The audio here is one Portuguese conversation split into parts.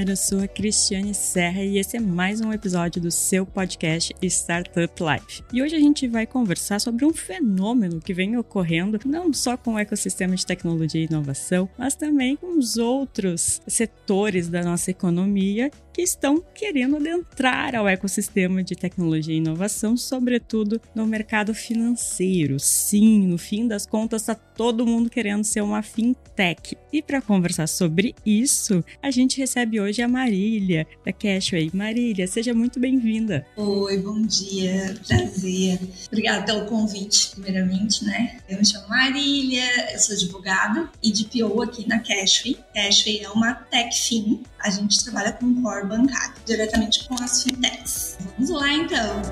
Galera, eu sou a Cristiane Serra e esse é mais um episódio do seu podcast Startup Life. E hoje a gente vai conversar sobre um fenômeno que vem ocorrendo não só com o ecossistema de tecnologia e inovação, mas também com os outros setores da nossa economia que estão querendo adentrar ao ecossistema de tecnologia e inovação, sobretudo no mercado financeiro. Sim, no fim das contas, está todo mundo querendo ser uma fintech. E para conversar sobre isso, a gente recebe hoje a Marília, da Cashway. Marília, seja muito bem-vinda. Oi, bom dia, prazer. Obrigada pelo convite, primeiramente, né? Eu me chamo Marília, eu sou advogada e DPO aqui na Cashway. Cashway é uma tech fin. A gente trabalha com core bancário, diretamente com as fintechs. Vamos lá, então.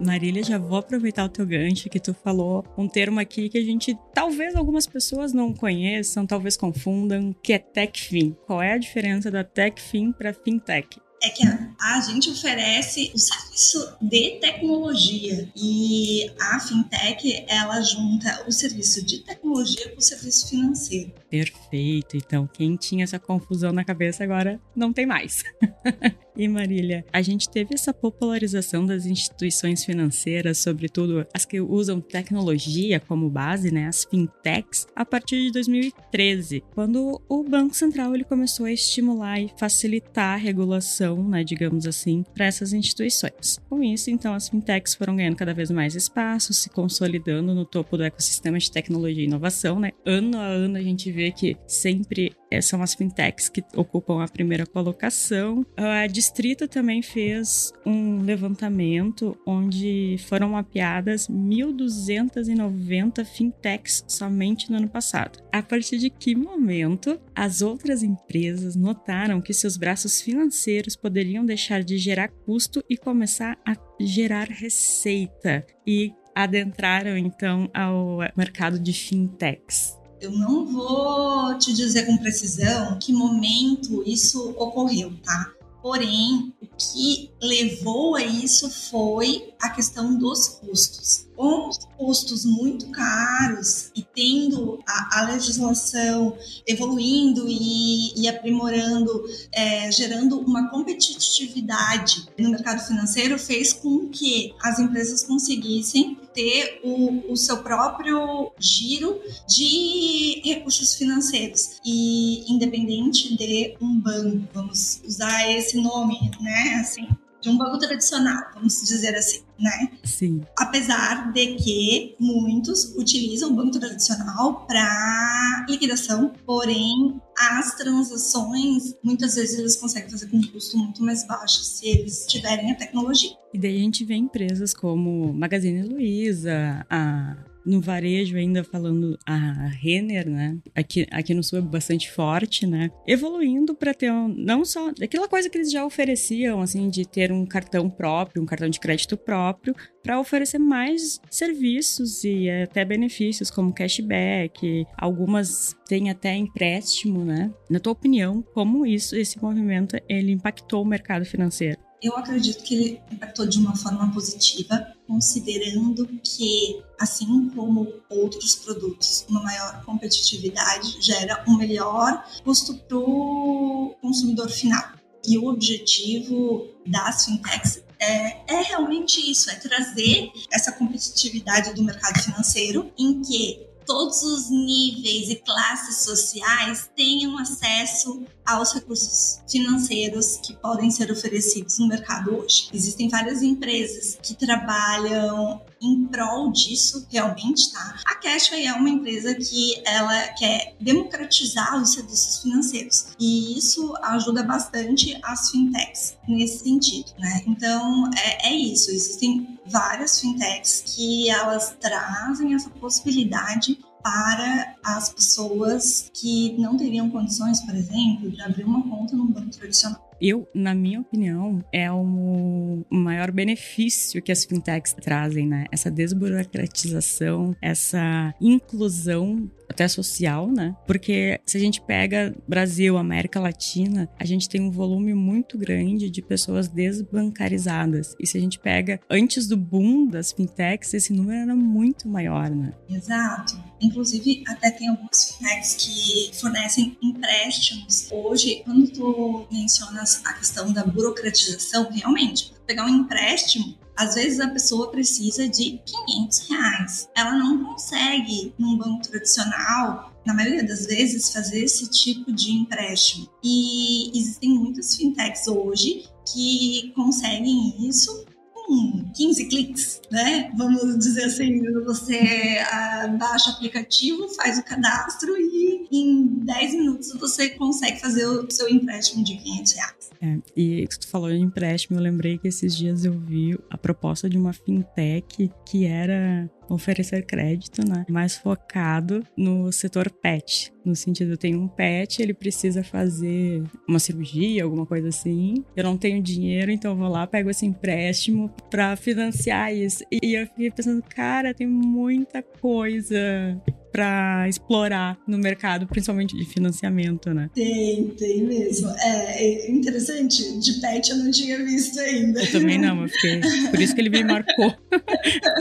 Marília, já vou aproveitar o teu gancho que tu falou um termo aqui que a gente talvez algumas pessoas não conheçam, talvez confundam, que é TechFin. Qual é a diferença da TechFin para FinTech? É que a, gente oferece o serviço de tecnologia e a fintech ela junta o serviço de tecnologia com o serviço financeiro. Perfeito. Então, quem tinha essa confusão na cabeça agora não tem mais. e Marília, a gente teve essa popularização das instituições financeiras, sobretudo as que usam tecnologia como base, né, as fintechs, a partir de 2013, quando o Banco Central ele começou a estimular e facilitar a regulação, né, digamos assim, para essas instituições. Com isso, então, as fintechs foram ganhando cada vez mais espaço, se consolidando no topo do ecossistema de tecnologia e inovação, né? Ano a ano a gente vê que sempre são as fintechs que ocupam a primeira colocação. A Distrito também fez um levantamento onde foram mapeadas 1.290 fintechs somente no ano passado. A partir de que momento as outras empresas notaram que seus braços financeiros poderiam deixar de gerar custo e começar a gerar receita e adentraram então ao mercado de fintechs. Eu não vou te dizer com precisão que momento isso ocorreu, tá? Porém, o que levou a isso foi a questão dos custos com custos muito caros e tendo a, a legislação evoluindo e, e aprimorando, é, gerando uma competitividade no mercado financeiro, fez com que as empresas conseguissem ter o, o seu próprio giro de recursos financeiros e independente de um banco, vamos usar esse nome, né? Assim, de um banco tradicional, vamos dizer assim, né? Sim. Apesar de que muitos utilizam o banco tradicional para liquidação, porém as transações muitas vezes eles conseguem fazer com um custo muito mais baixo se eles tiverem a tecnologia. E daí a gente vê empresas como Magazine Luiza, a no varejo ainda falando a Renner, né? Aqui, aqui no sul é bastante forte, né? Evoluindo para ter um, não só aquela coisa que eles já ofereciam, assim, de ter um cartão próprio, um cartão de crédito próprio, para oferecer mais serviços e até benefícios como cashback. Algumas têm até empréstimo, né? Na tua opinião, como isso, esse movimento, ele impactou o mercado financeiro? Eu acredito que ele impactou de uma forma positiva, considerando que, assim como outros produtos, uma maior competitividade gera um melhor custo para o consumidor final. E o objetivo das fintechs é, é, realmente isso, é trazer essa competitividade do mercado financeiro em que todos os níveis e classes sociais tenham acesso aos recursos financeiros que podem ser oferecidos no mercado hoje. Existem várias empresas que trabalham em prol disso realmente, tá? A Cashway é uma empresa que ela quer democratizar os serviços financeiros e isso ajuda bastante as fintechs nesse sentido, né? Então é, é isso. Existem várias fintechs que elas trazem essa possibilidade para as pessoas que não teriam condições, por exemplo, de abrir uma conta num banco tradicional. Eu, na minha opinião, é o maior benefício que as fintechs trazem, né? Essa desburocratização, essa inclusão até social, né? Porque se a gente pega Brasil, América Latina, a gente tem um volume muito grande de pessoas desbancarizadas. E se a gente pega antes do boom das fintechs, esse número era muito maior, né? Exato. Inclusive, até tem algumas fintechs que fornecem empréstimos. Hoje, quando tu mencionas a questão da burocratização, realmente, pegar um empréstimo às vezes a pessoa precisa de 500 reais. Ela não consegue, num banco tradicional, na maioria das vezes, fazer esse tipo de empréstimo. E existem muitas fintechs hoje que conseguem isso com 15 cliques, né? Vamos dizer assim, você ah, baixa o aplicativo, faz o cadastro e em 10 minutos você consegue fazer o seu empréstimo de 500 reais. É, e tu falou em empréstimo, eu lembrei que esses dias eu vi a proposta de uma fintech que era oferecer crédito, né? Mais focado no setor pet. No sentido, eu tenho um pet, ele precisa fazer uma cirurgia, alguma coisa assim. Eu não tenho dinheiro, então eu vou lá, pego esse empréstimo para financiar isso. E eu fiquei pensando, cara, tem muita coisa para explorar no mercado, principalmente de financiamento, né? Tem, tem mesmo. É, é, interessante. De pet eu não tinha visto ainda. Eu também não, eu fiquei. Por isso que ele me marcou.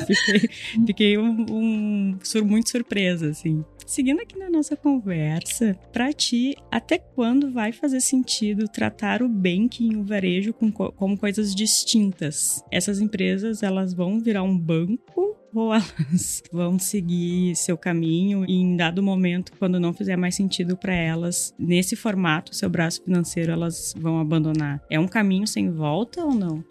fiquei, fiquei um, um, muito surpresa, assim. Seguindo aqui na nossa conversa, para ti, até quando vai fazer sentido tratar o banking e o varejo com, como coisas distintas? Essas empresas, elas vão virar um banco ou elas vão seguir seu caminho e em dado momento, quando não fizer mais sentido para elas, nesse formato, seu braço financeiro, elas vão abandonar? É um caminho sem volta ou não?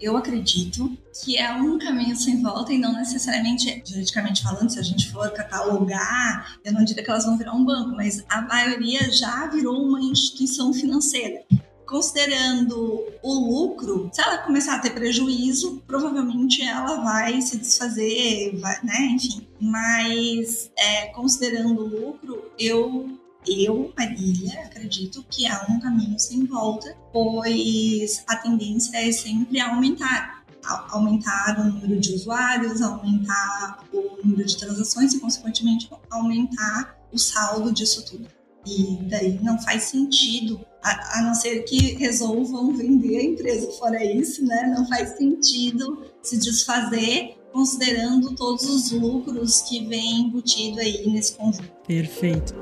Eu acredito que é um caminho sem volta e não necessariamente, juridicamente falando, se a gente for catalogar, eu não diria que elas vão virar um banco, mas a maioria já virou uma instituição financeira. Considerando o lucro, se ela começar a ter prejuízo, provavelmente ela vai se desfazer, vai, né? Enfim. Mas é, considerando o lucro, eu eu, Marília, acredito que há um caminho sem volta, pois a tendência é sempre aumentar. Aumentar o número de usuários, aumentar o número de transações e, consequentemente, aumentar o saldo disso tudo. E daí não faz sentido, a, a não ser que resolvam vender a empresa. Fora isso, né, não faz sentido se desfazer considerando todos os lucros que vem embutido aí nesse conjunto. Perfeito.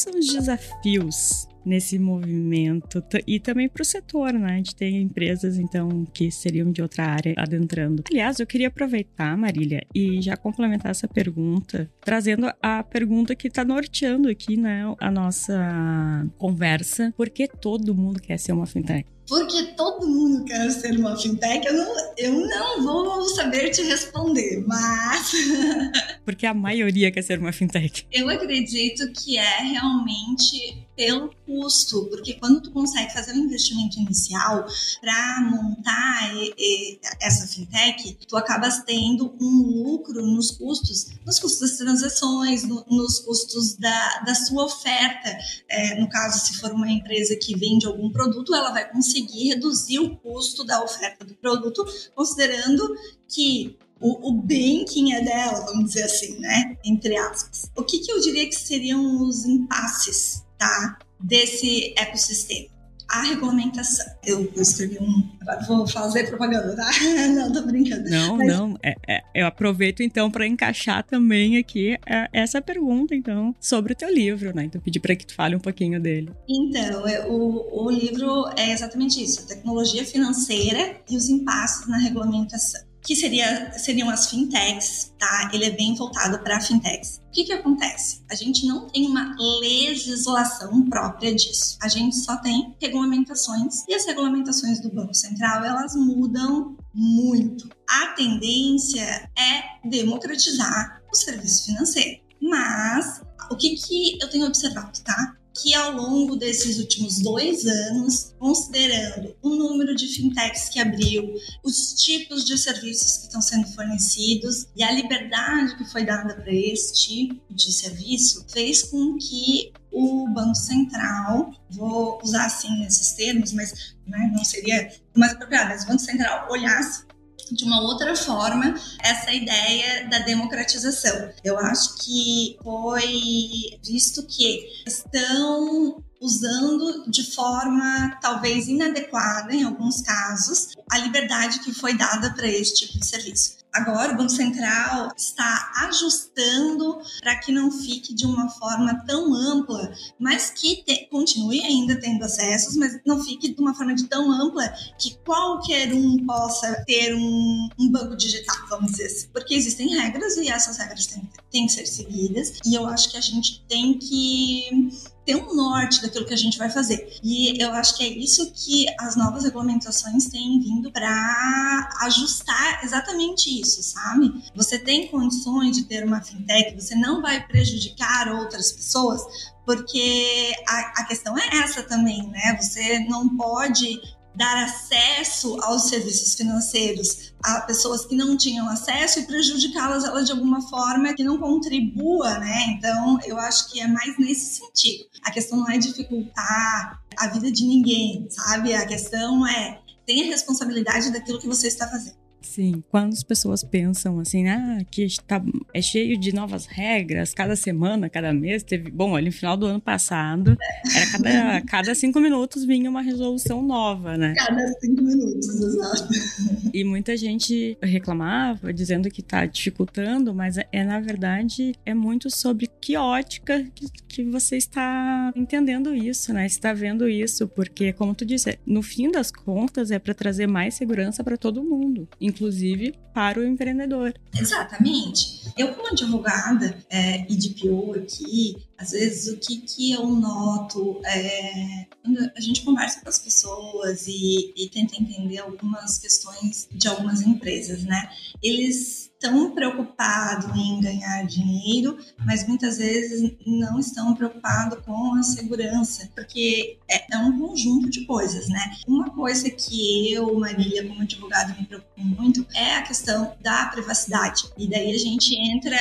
Quais são os desafios nesse movimento e também para o setor, né? De ter empresas então que seriam de outra área adentrando. Aliás, eu queria aproveitar, Marília, e já complementar essa pergunta, trazendo a pergunta que está norteando aqui, né, a nossa conversa. Por que todo mundo quer ser uma fintech? porque todo mundo quer ser uma fintech, eu não, eu não vou saber te responder, mas. porque a maioria quer ser uma fintech. Eu acredito que é realmente pelo custo, porque quando tu consegue fazer um investimento inicial para montar e, e, essa fintech, tu acabas tendo um lucro nos custos, nos custos das transações, no, nos custos da, da sua oferta. É, no caso, se for uma empresa que vende algum produto, ela vai conseguir reduzir o custo da oferta do produto, considerando que o, o banking é dela, vamos dizer assim, né? Entre aspas. O que, que eu diria que seriam os impasses tá? desse ecossistema. A regulamentação. Eu, eu escrevi um. Vou fazer propaganda, tá? não, tô brincando. Não, Mas... não. É, é, eu aproveito então para encaixar também aqui é, essa pergunta, então, sobre o teu livro, né? Então, pedir para que tu fale um pouquinho dele. Então, é, o, o livro é exatamente isso: a tecnologia financeira e os impasses na regulamentação que seria, seriam as fintechs, tá? Ele é bem voltado para fintechs. O que, que acontece? A gente não tem uma legislação própria disso. A gente só tem regulamentações e as regulamentações do Banco Central elas mudam muito. A tendência é democratizar o serviço financeiro. Mas o que, que eu tenho observado, tá? Que ao longo desses últimos dois anos, considerando o número de fintechs que abriu, os tipos de serviços que estão sendo fornecidos e a liberdade que foi dada para esse tipo de serviço, fez com que o Banco Central, vou usar assim esses termos, mas né, não seria mais apropriado, mas o Banco Central olhasse de uma outra forma essa ideia da democratização. Eu acho que foi visto que estão usando de forma talvez inadequada em alguns casos a liberdade que foi dada para esse tipo de serviço. Agora, o Banco Central está ajustando para que não fique de uma forma tão ampla, mas que te, continue ainda tendo acessos, mas não fique de uma forma de tão ampla que qualquer um possa ter um, um banco digital, vamos dizer assim. Porque existem regras e essas regras têm, têm que ser seguidas, e eu acho que a gente tem que ter um norte daquilo que a gente vai fazer. E eu acho que é isso que as novas regulamentações têm vindo para ajustar exatamente isso, sabe? Você tem condições de ter uma fintech, você não vai prejudicar outras pessoas, porque a, a questão é essa também, né? Você não pode dar acesso aos serviços financeiros a pessoas que não tinham acesso e prejudicá-las ela de alguma forma que não contribua, né? Então, eu acho que é mais nesse sentido. A questão não é dificultar a vida de ninguém, sabe? A questão é tenha responsabilidade daquilo que você está fazendo. Sim, quando as pessoas pensam assim, ah, que está, é cheio de novas regras, cada semana, cada mês, teve. Bom, ali no final do ano passado, era cada, cada cinco minutos vinha uma resolução nova, né? Cada cinco minutos, exato. E muita gente reclamava, dizendo que está dificultando, mas é, é, na verdade, é muito sobre que ótica que, que você está entendendo isso, né? Está vendo isso, porque, como tu disse, no fim das contas, é para trazer mais segurança para todo mundo inclusive para o empreendedor. Exatamente. Eu, como advogada é, e de PO aqui, às vezes o que, que eu noto é quando a gente conversa com as pessoas e, e tenta entender algumas questões de algumas empresas, né? Eles estão preocupados em ganhar dinheiro, mas muitas vezes não estão preocupados com a segurança, porque é, é, um conjunto de coisas, né? Uma coisa que eu, Marília, como advogada, me preocupo muito é a questão da privacidade. E daí a gente entra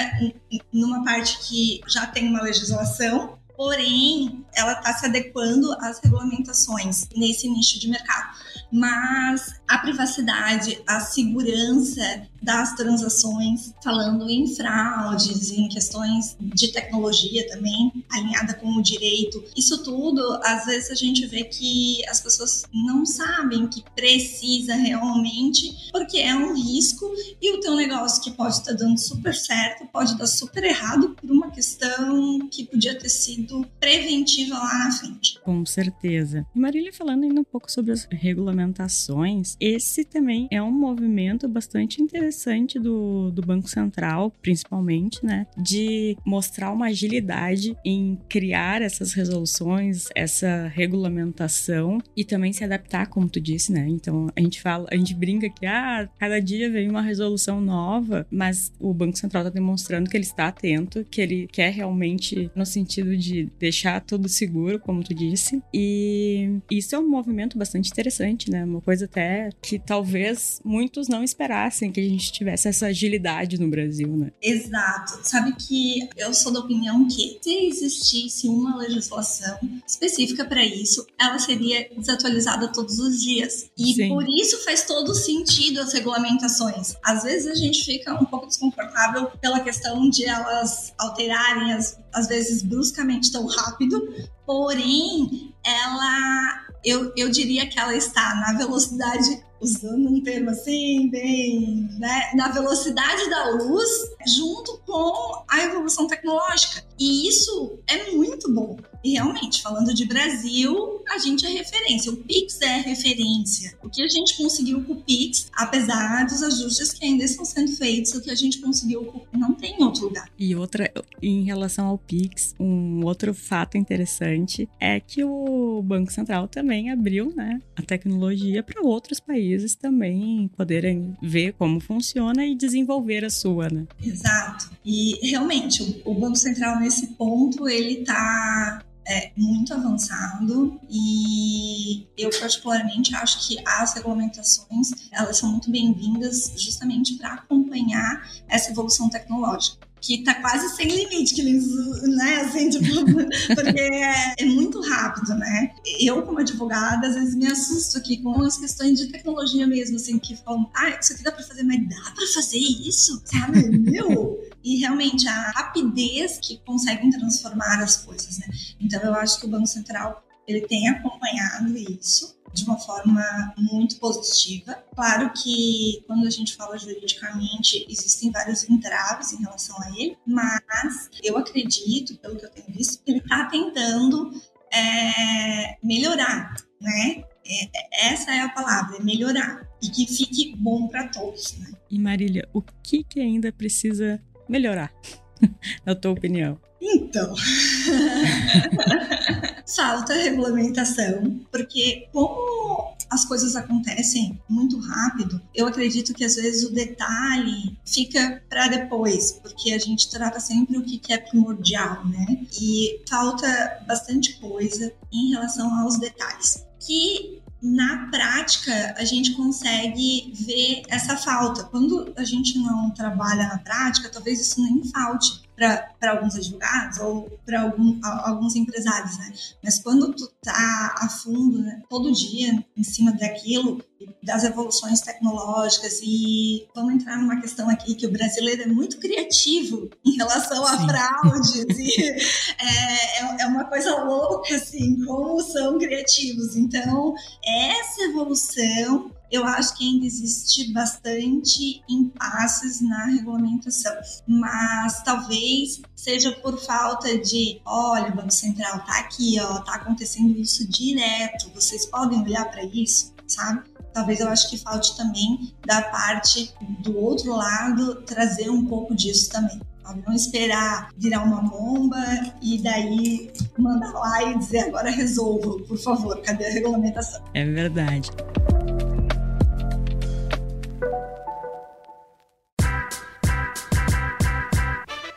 numa parte que já tem uma legislação, porém ela está se adequando às regulamentações nesse nicho de mercado mas a privacidade, a segurança das transações, falando em fraudes, em questões de tecnologia também, alinhada com o direito, isso tudo, às vezes a gente vê que as pessoas não sabem que precisa realmente, porque é um risco e o teu negócio que pode estar dando super certo, pode dar super errado por uma questão que podia ter sido preventiva lá na frente. Com certeza. E Marília, falando ainda um pouco sobre as regulamentações esse também é um movimento bastante interessante do, do Banco Central, principalmente, né? De mostrar uma agilidade em criar essas resoluções, essa regulamentação e também se adaptar, como tu disse, né? Então a gente fala, a gente brinca que ah, cada dia vem uma resolução nova, mas o Banco Central está demonstrando que ele está atento, que ele quer realmente no sentido de deixar tudo seguro, como tu disse. E isso é um movimento bastante interessante, né? Uma coisa até que talvez muitos não esperassem que a gente tivesse essa agilidade no Brasil, né? Exato. Sabe que eu sou da opinião que se existisse uma legislação específica para isso, ela seria desatualizada todos os dias. E Sim. por isso faz todo sentido as regulamentações. Às vezes a gente fica um pouco desconfortável pela questão de elas alterarem, às, às vezes bruscamente tão rápido, porém ela eu, eu diria que ela está na velocidade usando um termo assim, bem, né, na velocidade da luz, junto com a evolução tecnológica. E isso é muito bom. E realmente, falando de Brasil, a gente é referência. O Pix é referência. O que a gente conseguiu com o Pix, apesar dos ajustes que ainda estão sendo feitos, o que a gente conseguiu com não tem em outro lugar. E outra, em relação ao Pix, um outro fato interessante é que o Banco Central também abriu né, a tecnologia para outros países países também poderem ver como funciona e desenvolver a sua, né? Exato. E realmente o, Banco Central nesse ponto ele está é muito avançado e eu particularmente acho que as regulamentações elas são muito bem-vindas justamente para acompanhar essa evolução tecnológica que tá quase sem limite, que eles, né, assim, tipo, porque é, é, muito rápido, né? Eu, como advogada, às vezes me assusto aqui com as questões de tecnologia mesmo, assim, que falam, ah, isso aqui dá pra fazer, mas dá pra fazer isso, sabe? Meu! E realmente a rapidez que conseguem transformar as coisas, né? Então eu acho que o Banco Central ele tem acompanhado isso de uma forma muito positiva. Claro que quando a gente fala juridicamente, existem vários entraves em relação a ele, mas eu acredito, pelo que eu tenho visto, que ele está tentando é, melhorar, né? É, essa é a palavra, é melhorar. E que fique bom para todos, né? E Marília, o que, que ainda precisa melhorar, na tua opinião? Então, falta regulamentação, porque como as coisas acontecem muito rápido, eu acredito que às vezes o detalhe fica para depois, porque a gente trata sempre o que é primordial, né? E falta bastante coisa em relação aos detalhes. Que na prática a gente consegue ver essa falta. Quando a gente não trabalha na prática, talvez isso nem falte para alguns advogados ou para algum, alguns empresários, né? Mas quando tu tá a fundo, né, todo dia em cima daquilo, das evoluções tecnológicas e vamos entrar numa questão aqui que o brasileiro é muito criativo em relação a Sim. fraudes e é, é, é uma coisa louca assim como são criativos então essa evolução eu acho que ainda existe bastante impasses na regulamentação, mas talvez seja por falta de, olha, Banco Central tá aqui, ó, tá acontecendo isso direto, vocês podem olhar para isso, sabe? Talvez eu acho que falte também da parte do outro lado trazer um pouco disso também. Não esperar virar uma bomba e daí mandar lá e dizer agora resolva, por favor, cadê a regulamentação? É verdade.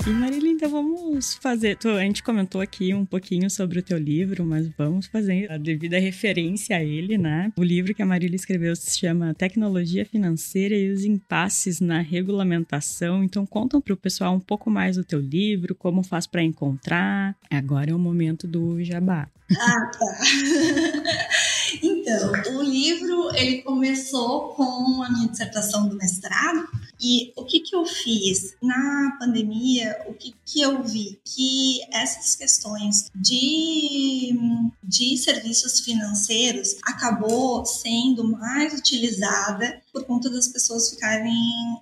E Marília, então vamos fazer. A gente comentou aqui um pouquinho sobre o teu livro, mas vamos fazer a devida referência a ele, né? O livro que a Marília escreveu se chama Tecnologia Financeira e os Impasses na Regulamentação. Então contam para o pessoal um pouco mais do teu livro, como faz para encontrar. Agora é o momento do jabá. Ah, tá. então, o livro ele começou com a minha dissertação do mestrado e o que, que eu fiz? Na pandemia, o que, que eu vi? Que essas questões de, de serviços financeiros acabou sendo mais utilizada por conta das pessoas ficarem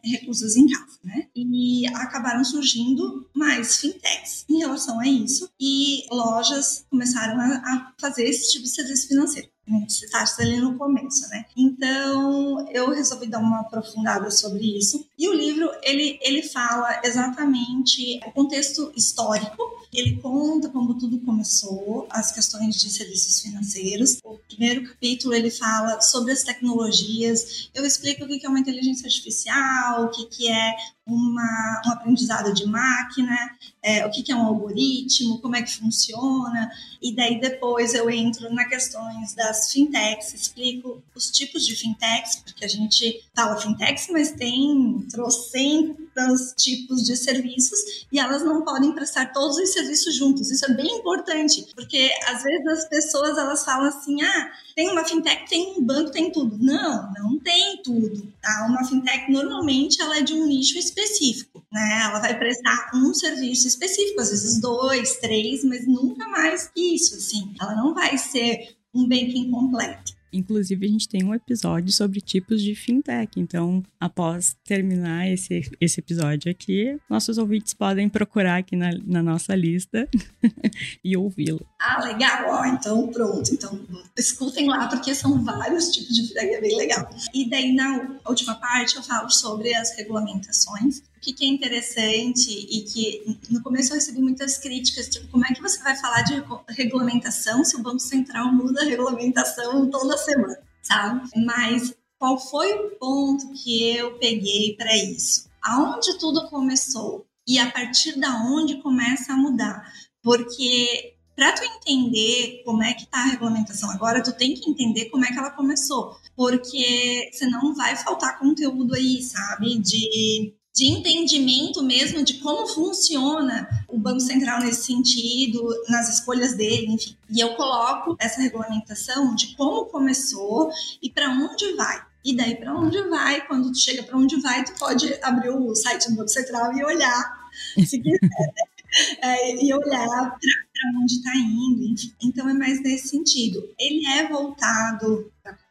reclusas em casa, né? E acabaram surgindo mais fintechs em relação a isso e lojas começaram a, a fazer esse tipo de serviço financeiro citaste ali no começo, né? Então, eu resolvi dar uma aprofundada sobre isso. E o livro, ele, ele fala exatamente o contexto histórico ele conta como tudo começou, as questões de serviços financeiros. O primeiro capítulo ele fala sobre as tecnologias. Eu explico o que é uma inteligência artificial, o que é uma, um aprendizado de máquina, é, o que, que é um algoritmo, como é que funciona, e daí depois eu entro na questões das fintechs, explico os tipos de fintechs, porque a gente fala fintechs, mas tem trocentos tipos de serviços e elas não podem prestar todos os serviços juntos. Isso é bem importante, porque às vezes as pessoas elas falam assim, ah, tem uma fintech, tem um banco, tem tudo. Não, não tem tudo. Tá? Uma fintech normalmente ela é de um nicho específico, né? Ela vai prestar um serviço específico, às vezes dois, três, mas nunca mais que isso, assim. Ela não vai ser um banking completo. Inclusive, a gente tem um episódio sobre tipos de fintech. Então, após terminar esse, esse episódio aqui, nossos ouvintes podem procurar aqui na, na nossa lista e ouvi-lo. Ah, legal! Então, pronto. Então, escutem lá, porque são vários tipos de fintech, é bem legal. E daí, na última parte, eu falo sobre as regulamentações. O que, que é interessante e que no começo eu recebi muitas críticas, tipo, como é que você vai falar de regulamentação se o Banco Central muda a regulamentação toda semana, sabe? Mas qual foi o ponto que eu peguei para isso? Aonde tudo começou e a partir da onde começa a mudar? Porque para tu entender como é que tá a regulamentação agora, tu tem que entender como é que ela começou, porque senão vai faltar conteúdo aí, sabe? De de entendimento mesmo de como funciona o Banco Central nesse sentido, nas escolhas dele, enfim. E eu coloco essa regulamentação de como começou e para onde vai. E daí para onde vai, quando tu chega para onde vai, tu pode abrir o site do Banco Central e olhar, se quiser, né? é, e olhar para onde está indo. Enfim. Então é mais nesse sentido. Ele é voltado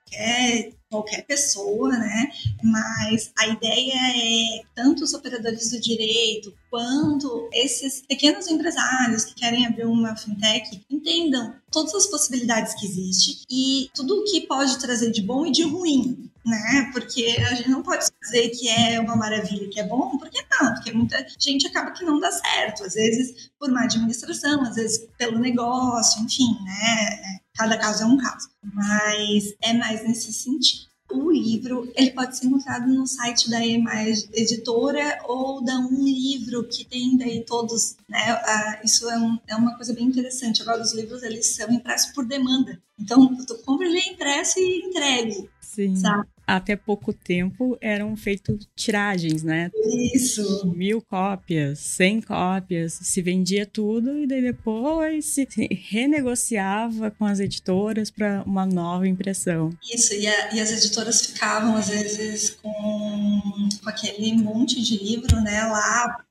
qualquer qualquer pessoa, né? Mas a ideia é tanto os operadores do direito quanto esses pequenos empresários que querem abrir uma fintech entendam todas as possibilidades que existem e tudo o que pode trazer de bom e de ruim. Né? Porque a gente não pode dizer que é uma maravilha, que é bom, porque não, porque muita gente acaba que não dá certo, às vezes por má administração, às vezes pelo negócio, enfim, né? Cada caso é um caso, mas é mais nesse sentido. O livro ele pode ser encontrado no site da EMAS Editora ou da Um Livro, que tem daí todos, né? Ah, isso é, um, é, uma coisa bem interessante. Agora, os livros eles são impressos por demanda. Então, tu compra ele impresso e entregue. Sim. Sabe? Até pouco tempo eram feitos tiragens, né? Isso. Mil cópias, cem cópias, se vendia tudo e daí depois se renegociava com as editoras para uma nova impressão. Isso, e, a, e, as editoras ficavam às vezes com, com aquele monte de livro, né, lá,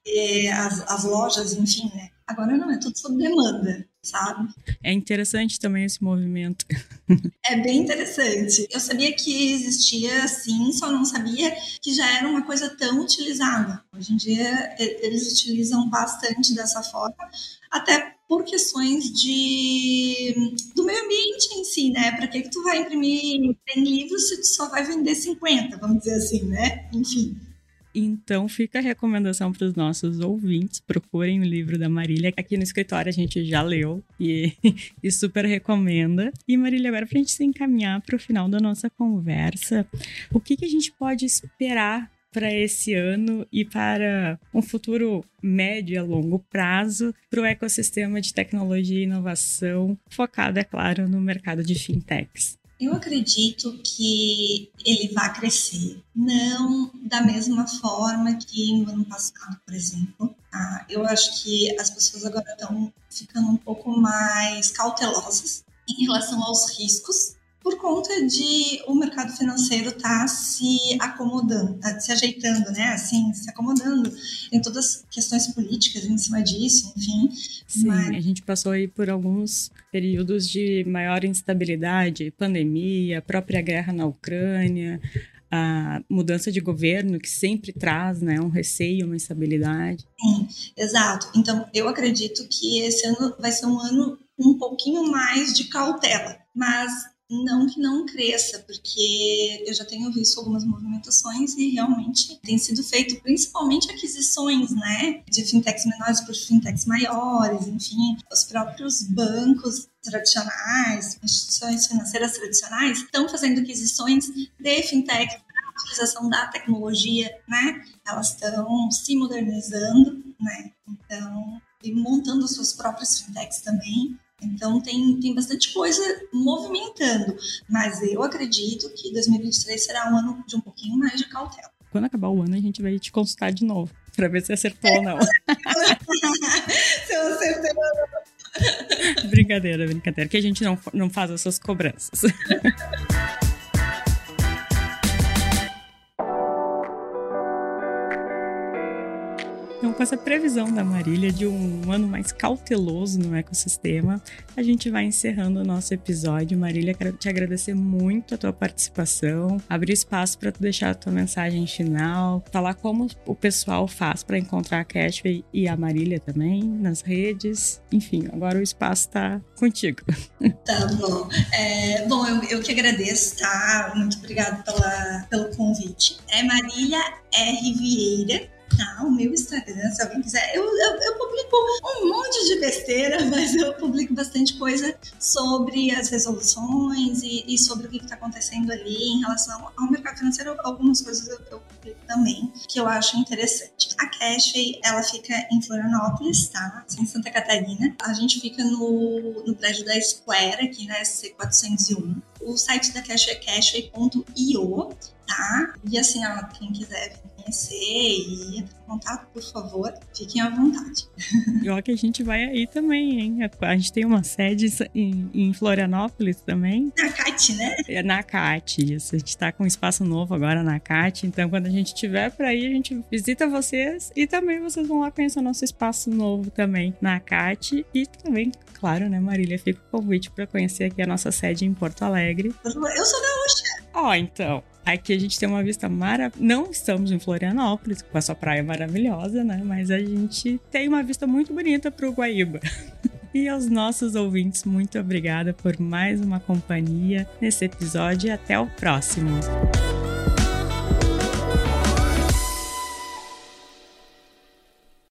as, as lojas, enfim, né? Agora não, é tudo sob demanda, sabe? É interessante também esse movimento. é bem interessante. Eu sabia que existia sim, só não sabia que já era uma coisa tão utilizada. Hoje em dia eles utilizam bastante dessa forma, até por questões de do meio ambiente em si, né? Para que que tu vai imprimir 100 livros se tu só vai vender 50, vamos dizer assim, né? Enfim. Então fica a recomendação para os nossos ouvintes, procurem o livro da Marília, aqui no escritório a gente já leu e, e super recomenda. E Marília, agora para a gente se encaminhar para o final da nossa conversa, o que, que a gente pode esperar para esse ano e para um futuro médio a longo prazo para o ecossistema de tecnologia e inovação, focado, é claro, no mercado de fintechs? Eu acredito que ele vai crescer, não da mesma forma que no ano passado, por exemplo. Tá? Eu acho que as pessoas agora estão ficando um pouco mais cautelosas em relação aos riscos por conta de o mercado financeiro estar tá se acomodando, tá se ajeitando, né? Assim, se acomodando. Tem todas as questões políticas em cima disso, enfim. Sim, mas... a gente passou aí por alguns períodos de maior instabilidade, pandemia, própria guerra na Ucrânia, a mudança de governo que sempre traz né, um receio, uma instabilidade. Sim, exato. Então, eu acredito que esse ano vai ser um ano um pouquinho mais de cautela, mas não que não cresça, porque eu já tenho visto algumas movimentações e realmente tem sido feito principalmente aquisições, né, de fintechs menores por fintechs maiores, enfim, os próprios bancos tradicionais, instituições financeiras tradicionais estão fazendo aquisições de fintech para utilização da tecnologia, né? Elas estão se modernizando, né? Então, e montando suas próprias fintechs também então tem, tem bastante coisa movimentando, mas eu acredito que 2023 será um ano de um pouquinho mais de cautela. Quando acabar o ano, a gente vai te consultar de novo para ver se acertou ou não. se eu acertei ou não. brincadeira, brincadeira, que a gente não, não faz essas cobranças. com essa previsão da Marília de um ano mais cauteloso no ecossistema, a gente vai encerrando o nosso episódio. Marília, quero te agradecer muito a tua participação, abrir espaço para tu deixar a tua mensagem final, falar como o pessoal faz para encontrar a Cashway e a Marília também nas redes. Enfim, agora o espaço está contigo. Tá bom. É, bom, eu, eu que agradeço, tá? Muito obrigada pelo convite. É Marília R. Vieira tá, o meu Instagram, se alguém quiser. Eu, eu, eu, publico um monte de besteira, mas eu publico bastante coisa sobre as resoluções e, e sobre o que está acontecendo ali em relação ao mercado financeiro. Algumas coisas eu, eu, publico também, que eu acho interessante. A Cashway, ela fica em Florianópolis, tá? Em Santa Catarina. A gente fica no, no prédio da Square, aqui na SC401. O site da Cashway é cashway.io, tá? E assim, ó, quem quiser conhecer e entrar em contato, por favor, fiquem à vontade. E ó que a gente vai aí também, hein? A gente tem uma sede em, em Florianópolis também. Na CAT, né? É na CAT, isso. A gente tá com um espaço novo agora na CAT, então quando a gente tiver por aí, a gente visita vocês e também vocês vão lá conhecer o nosso espaço novo também na CAT e também claro, né, Marília? Fica o convite para conhecer aqui a nossa sede em Porto Alegre. Eu sou gaúcha. Ó, oh, então. Aqui a gente tem uma vista maravilhosa. Não estamos em Florianópolis, com a sua praia maravilhosa, né? Mas a gente tem uma vista muito bonita para o Guaíba. E aos nossos ouvintes, muito obrigada por mais uma companhia nesse episódio e até o próximo.